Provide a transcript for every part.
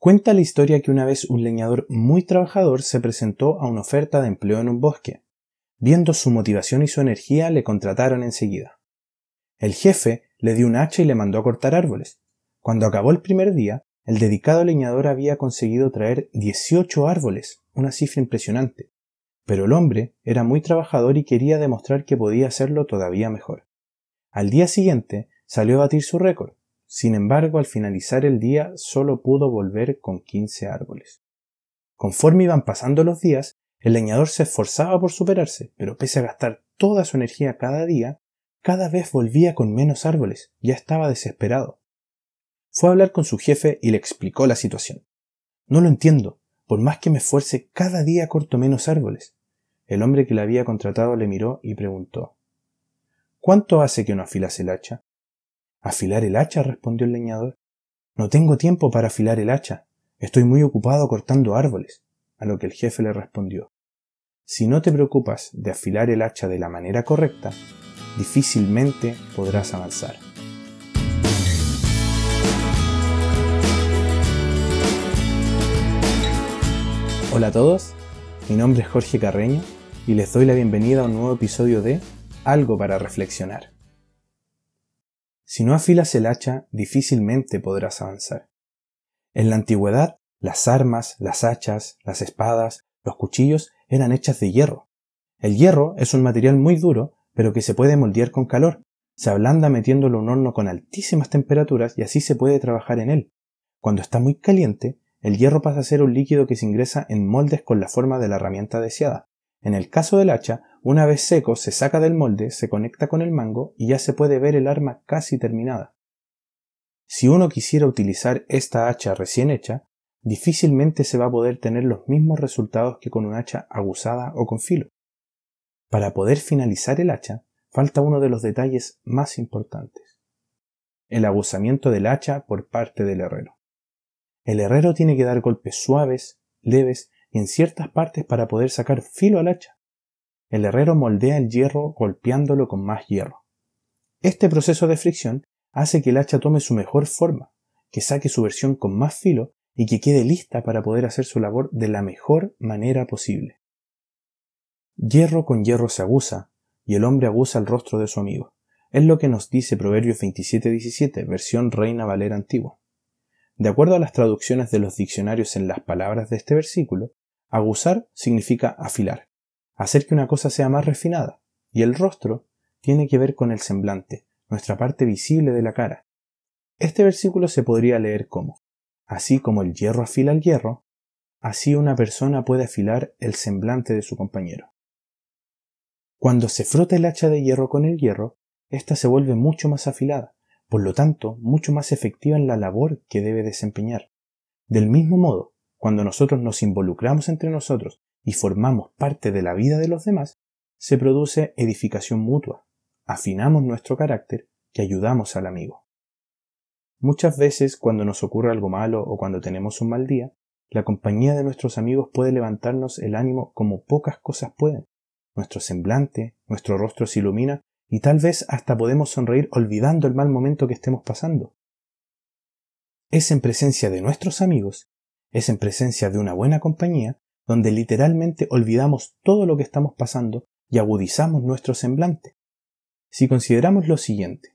Cuenta la historia que una vez un leñador muy trabajador se presentó a una oferta de empleo en un bosque. Viendo su motivación y su energía, le contrataron enseguida. El jefe le dio un hacha y le mandó a cortar árboles. Cuando acabó el primer día, el dedicado leñador había conseguido traer 18 árboles, una cifra impresionante. Pero el hombre era muy trabajador y quería demostrar que podía hacerlo todavía mejor. Al día siguiente salió a batir su récord. Sin embargo, al finalizar el día solo pudo volver con 15 árboles. Conforme iban pasando los días, el leñador se esforzaba por superarse, pero pese a gastar toda su energía cada día, cada vez volvía con menos árboles, ya estaba desesperado. Fue a hablar con su jefe y le explicó la situación. No lo entiendo, por más que me esfuerce, cada día corto menos árboles. El hombre que le había contratado le miró y preguntó ¿Cuánto hace que no afilas el hacha? ¿Afilar el hacha? respondió el leñador. No tengo tiempo para afilar el hacha. Estoy muy ocupado cortando árboles. A lo que el jefe le respondió Si no te preocupas de afilar el hacha de la manera correcta, difícilmente podrás avanzar. Hola a todos, mi nombre es Jorge Carreño y les doy la bienvenida a un nuevo episodio de Algo para Reflexionar. Si no afilas el hacha, difícilmente podrás avanzar. En la antigüedad, las armas, las hachas, las espadas, los cuchillos eran hechas de hierro. El hierro es un material muy duro, pero que se puede moldear con calor. Se ablanda metiéndolo en un horno con altísimas temperaturas y así se puede trabajar en él. Cuando está muy caliente, el hierro pasa a ser un líquido que se ingresa en moldes con la forma de la herramienta deseada. En el caso del hacha, una vez seco se saca del molde, se conecta con el mango y ya se puede ver el arma casi terminada. Si uno quisiera utilizar esta hacha recién hecha, difícilmente se va a poder tener los mismos resultados que con un hacha aguzada o con filo. Para poder finalizar el hacha, falta uno de los detalles más importantes. El aguzamiento del hacha por parte del herrero. El herrero tiene que dar golpes suaves, leves y en ciertas partes para poder sacar filo al hacha. El herrero moldea el hierro golpeándolo con más hierro. Este proceso de fricción hace que el hacha tome su mejor forma, que saque su versión con más filo y que quede lista para poder hacer su labor de la mejor manera posible. Hierro con hierro se aguza, y el hombre aguza el rostro de su amigo. Es lo que nos dice Proverbios 27:17, versión Reina Valera antigua. De acuerdo a las traducciones de los diccionarios en las palabras de este versículo, aguzar significa afilar, hacer que una cosa sea más refinada, y el rostro tiene que ver con el semblante, nuestra parte visible de la cara. Este versículo se podría leer como, así como el hierro afila el hierro, así una persona puede afilar el semblante de su compañero. Cuando se frota el hacha de hierro con el hierro, ésta se vuelve mucho más afilada, por lo tanto, mucho más efectiva en la labor que debe desempeñar. Del mismo modo, cuando nosotros nos involucramos entre nosotros y formamos parte de la vida de los demás, se produce edificación mutua, afinamos nuestro carácter y ayudamos al amigo. Muchas veces cuando nos ocurre algo malo o cuando tenemos un mal día, la compañía de nuestros amigos puede levantarnos el ánimo como pocas cosas pueden. Nuestro semblante, nuestro rostro se ilumina y tal vez hasta podemos sonreír olvidando el mal momento que estemos pasando. Es en presencia de nuestros amigos, es en presencia de una buena compañía, donde literalmente olvidamos todo lo que estamos pasando y agudizamos nuestro semblante. Si consideramos lo siguiente,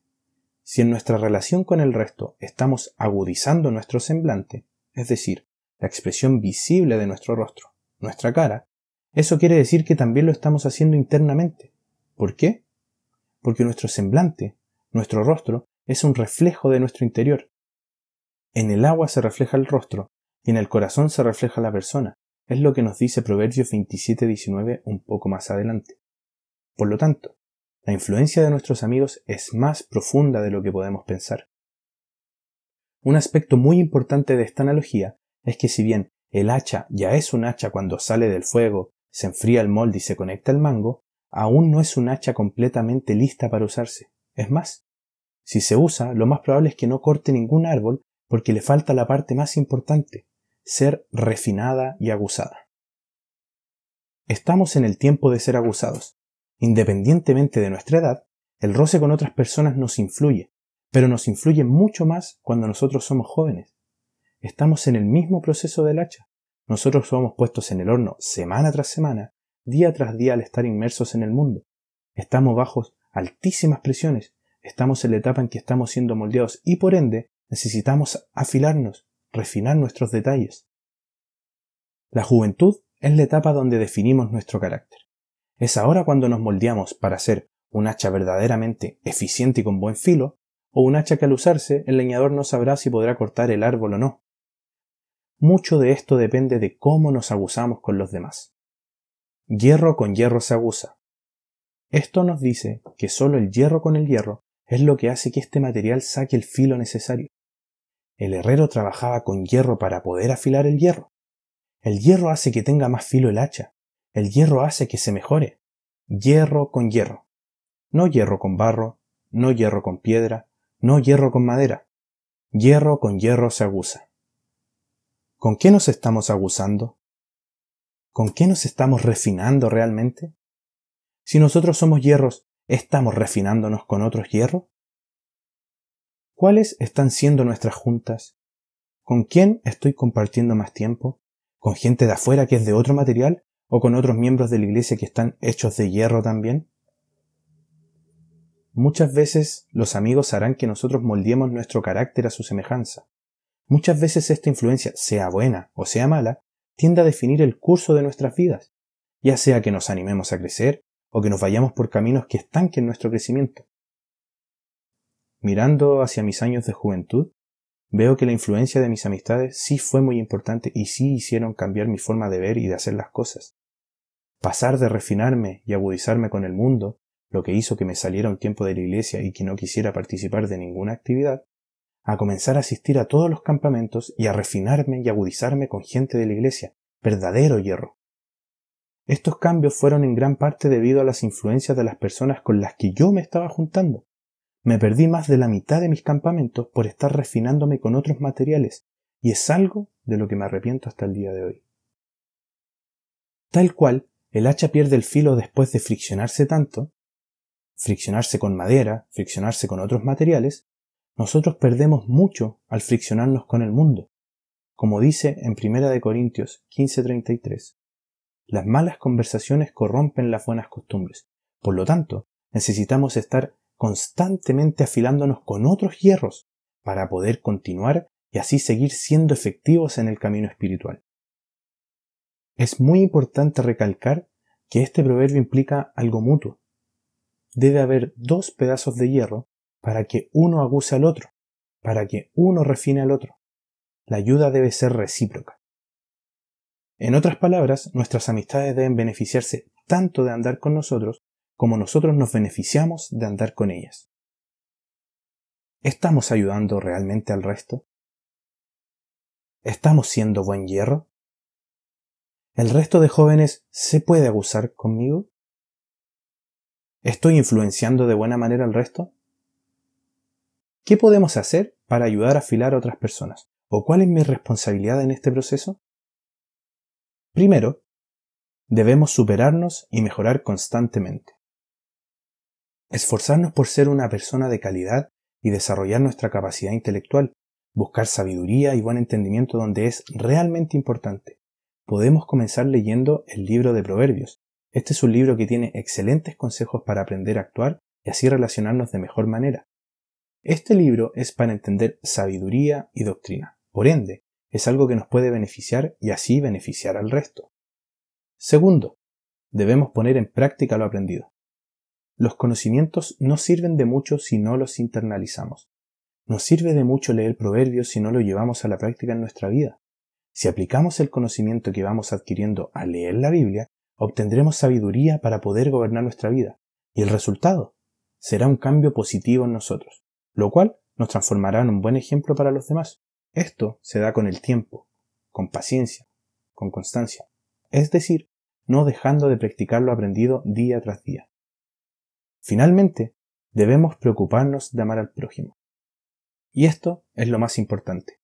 si en nuestra relación con el resto estamos agudizando nuestro semblante, es decir, la expresión visible de nuestro rostro, nuestra cara, eso quiere decir que también lo estamos haciendo internamente. ¿Por qué? porque nuestro semblante, nuestro rostro, es un reflejo de nuestro interior. En el agua se refleja el rostro y en el corazón se refleja la persona. Es lo que nos dice Proverbios 27-19 un poco más adelante. Por lo tanto, la influencia de nuestros amigos es más profunda de lo que podemos pensar. Un aspecto muy importante de esta analogía es que si bien el hacha ya es un hacha cuando sale del fuego, se enfría el molde y se conecta el mango, aún no es un hacha completamente lista para usarse. Es más, si se usa, lo más probable es que no corte ningún árbol porque le falta la parte más importante, ser refinada y aguzada. Estamos en el tiempo de ser aguzados. Independientemente de nuestra edad, el roce con otras personas nos influye, pero nos influye mucho más cuando nosotros somos jóvenes. estamos en el mismo proceso del hacha. Nosotros somos puestos en el horno semana tras semana, día tras día al estar inmersos en el mundo. Estamos bajo altísimas presiones, estamos en la etapa en que estamos siendo moldeados y por ende necesitamos afilarnos, refinar nuestros detalles. La juventud es la etapa donde definimos nuestro carácter. Es ahora cuando nos moldeamos para ser un hacha verdaderamente eficiente y con buen filo, o un hacha que al usarse el leñador no sabrá si podrá cortar el árbol o no. Mucho de esto depende de cómo nos aguzamos con los demás. Hierro con hierro se aguza. Esto nos dice que solo el hierro con el hierro es lo que hace que este material saque el filo necesario. El herrero trabajaba con hierro para poder afilar el hierro. El hierro hace que tenga más filo el hacha. El hierro hace que se mejore. Hierro con hierro. No hierro con barro, no hierro con piedra, no hierro con madera. Hierro con hierro se aguza. ¿Con qué nos estamos aguzando? ¿Con qué nos estamos refinando realmente? Si nosotros somos hierros, ¿estamos refinándonos con otros hierros? ¿Cuáles están siendo nuestras juntas? ¿Con quién estoy compartiendo más tiempo? ¿Con gente de afuera que es de otro material? ¿O con otros miembros de la iglesia que están hechos de hierro también? Muchas veces los amigos harán que nosotros moldeemos nuestro carácter a su semejanza. Muchas veces esta influencia, sea buena o sea mala, tiende a definir el curso de nuestras vidas, ya sea que nos animemos a crecer o que nos vayamos por caminos que estanquen nuestro crecimiento. Mirando hacia mis años de juventud, veo que la influencia de mis amistades sí fue muy importante y sí hicieron cambiar mi forma de ver y de hacer las cosas. Pasar de refinarme y agudizarme con el mundo, lo que hizo que me saliera un tiempo de la iglesia y que no quisiera participar de ninguna actividad, a comenzar a asistir a todos los campamentos y a refinarme y agudizarme con gente de la iglesia, verdadero hierro. Estos cambios fueron en gran parte debido a las influencias de las personas con las que yo me estaba juntando, me perdí más de la mitad de mis campamentos por estar refinándome con otros materiales, y es algo de lo que me arrepiento hasta el día de hoy. Tal cual, el hacha pierde el filo después de friccionarse tanto, friccionarse con madera, friccionarse con otros materiales, nosotros perdemos mucho al friccionarnos con el mundo. Como dice en 1 Corintios 15:33, las malas conversaciones corrompen las buenas costumbres. Por lo tanto, necesitamos estar constantemente afilándonos con otros hierros para poder continuar y así seguir siendo efectivos en el camino espiritual. Es muy importante recalcar que este proverbio implica algo mutuo. Debe haber dos pedazos de hierro para que uno aguce al otro, para que uno refine al otro. La ayuda debe ser recíproca. En otras palabras, nuestras amistades deben beneficiarse tanto de andar con nosotros como nosotros nos beneficiamos de andar con ellas. ¿Estamos ayudando realmente al resto? ¿Estamos siendo buen hierro? ¿El resto de jóvenes se puede abusar conmigo? ¿Estoy influenciando de buena manera al resto? ¿Qué podemos hacer para ayudar a afilar a otras personas? ¿O cuál es mi responsabilidad en este proceso? Primero, debemos superarnos y mejorar constantemente. Esforzarnos por ser una persona de calidad y desarrollar nuestra capacidad intelectual, buscar sabiduría y buen entendimiento donde es realmente importante. Podemos comenzar leyendo el libro de Proverbios. Este es un libro que tiene excelentes consejos para aprender a actuar y así relacionarnos de mejor manera. Este libro es para entender sabiduría y doctrina. Por ende, es algo que nos puede beneficiar y así beneficiar al resto. Segundo, debemos poner en práctica lo aprendido. Los conocimientos no sirven de mucho si no los internalizamos. No sirve de mucho leer proverbios si no lo llevamos a la práctica en nuestra vida. Si aplicamos el conocimiento que vamos adquiriendo al leer la Biblia, obtendremos sabiduría para poder gobernar nuestra vida. Y el resultado será un cambio positivo en nosotros, lo cual nos transformará en un buen ejemplo para los demás. Esto se da con el tiempo, con paciencia, con constancia. Es decir, no dejando de practicar lo aprendido día tras día. Finalmente, debemos preocuparnos de amar al prójimo. Y esto es lo más importante.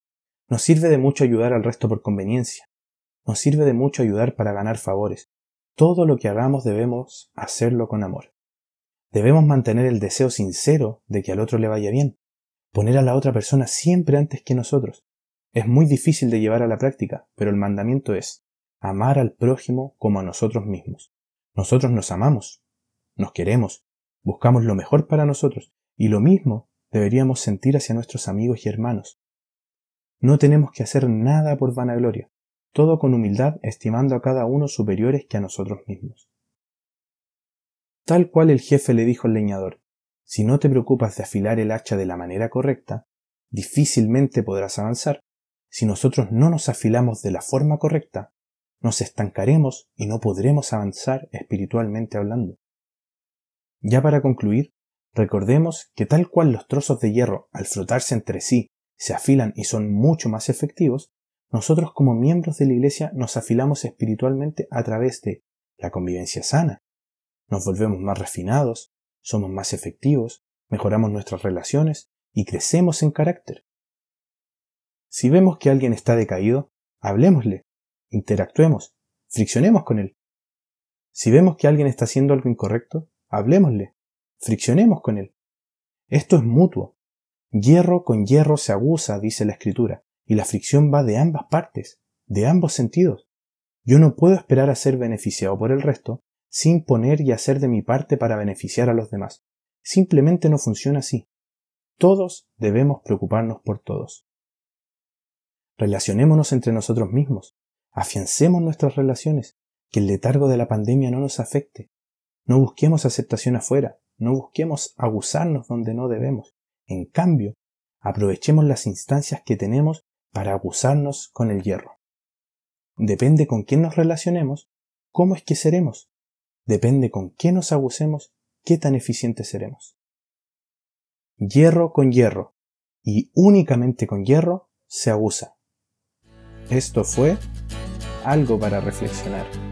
Nos sirve de mucho ayudar al resto por conveniencia. Nos sirve de mucho ayudar para ganar favores. Todo lo que hagamos debemos hacerlo con amor. Debemos mantener el deseo sincero de que al otro le vaya bien. Poner a la otra persona siempre antes que nosotros. Es muy difícil de llevar a la práctica, pero el mandamiento es amar al prójimo como a nosotros mismos. Nosotros nos amamos, nos queremos, buscamos lo mejor para nosotros, y lo mismo deberíamos sentir hacia nuestros amigos y hermanos. No tenemos que hacer nada por vanagloria, todo con humildad estimando a cada uno superiores que a nosotros mismos. Tal cual el jefe le dijo al leñador, si no te preocupas de afilar el hacha de la manera correcta, difícilmente podrás avanzar. Si nosotros no nos afilamos de la forma correcta, nos estancaremos y no podremos avanzar espiritualmente hablando. Ya para concluir, recordemos que tal cual los trozos de hierro, al frotarse entre sí, se afilan y son mucho más efectivos, nosotros como miembros de la Iglesia nos afilamos espiritualmente a través de la convivencia sana. Nos volvemos más refinados, somos más efectivos, mejoramos nuestras relaciones y crecemos en carácter. Si vemos que alguien está decaído, hablemosle, interactuemos, friccionemos con él. Si vemos que alguien está haciendo algo incorrecto, hablemosle, friccionemos con él. Esto es mutuo. Hierro con hierro se abusa, dice la escritura, y la fricción va de ambas partes, de ambos sentidos. Yo no puedo esperar a ser beneficiado por el resto sin poner y hacer de mi parte para beneficiar a los demás. Simplemente no funciona así. Todos debemos preocuparnos por todos. Relacionémonos entre nosotros mismos, Afiancemos nuestras relaciones, que el letargo de la pandemia no nos afecte. No busquemos aceptación afuera, no busquemos abusarnos donde no debemos. En cambio, aprovechemos las instancias que tenemos para abusarnos con el hierro. Depende con quién nos relacionemos, cómo es que seremos. Depende con qué nos abusemos, qué tan eficientes seremos. Hierro con hierro, y únicamente con hierro, se abusa. Esto fue algo para reflexionar.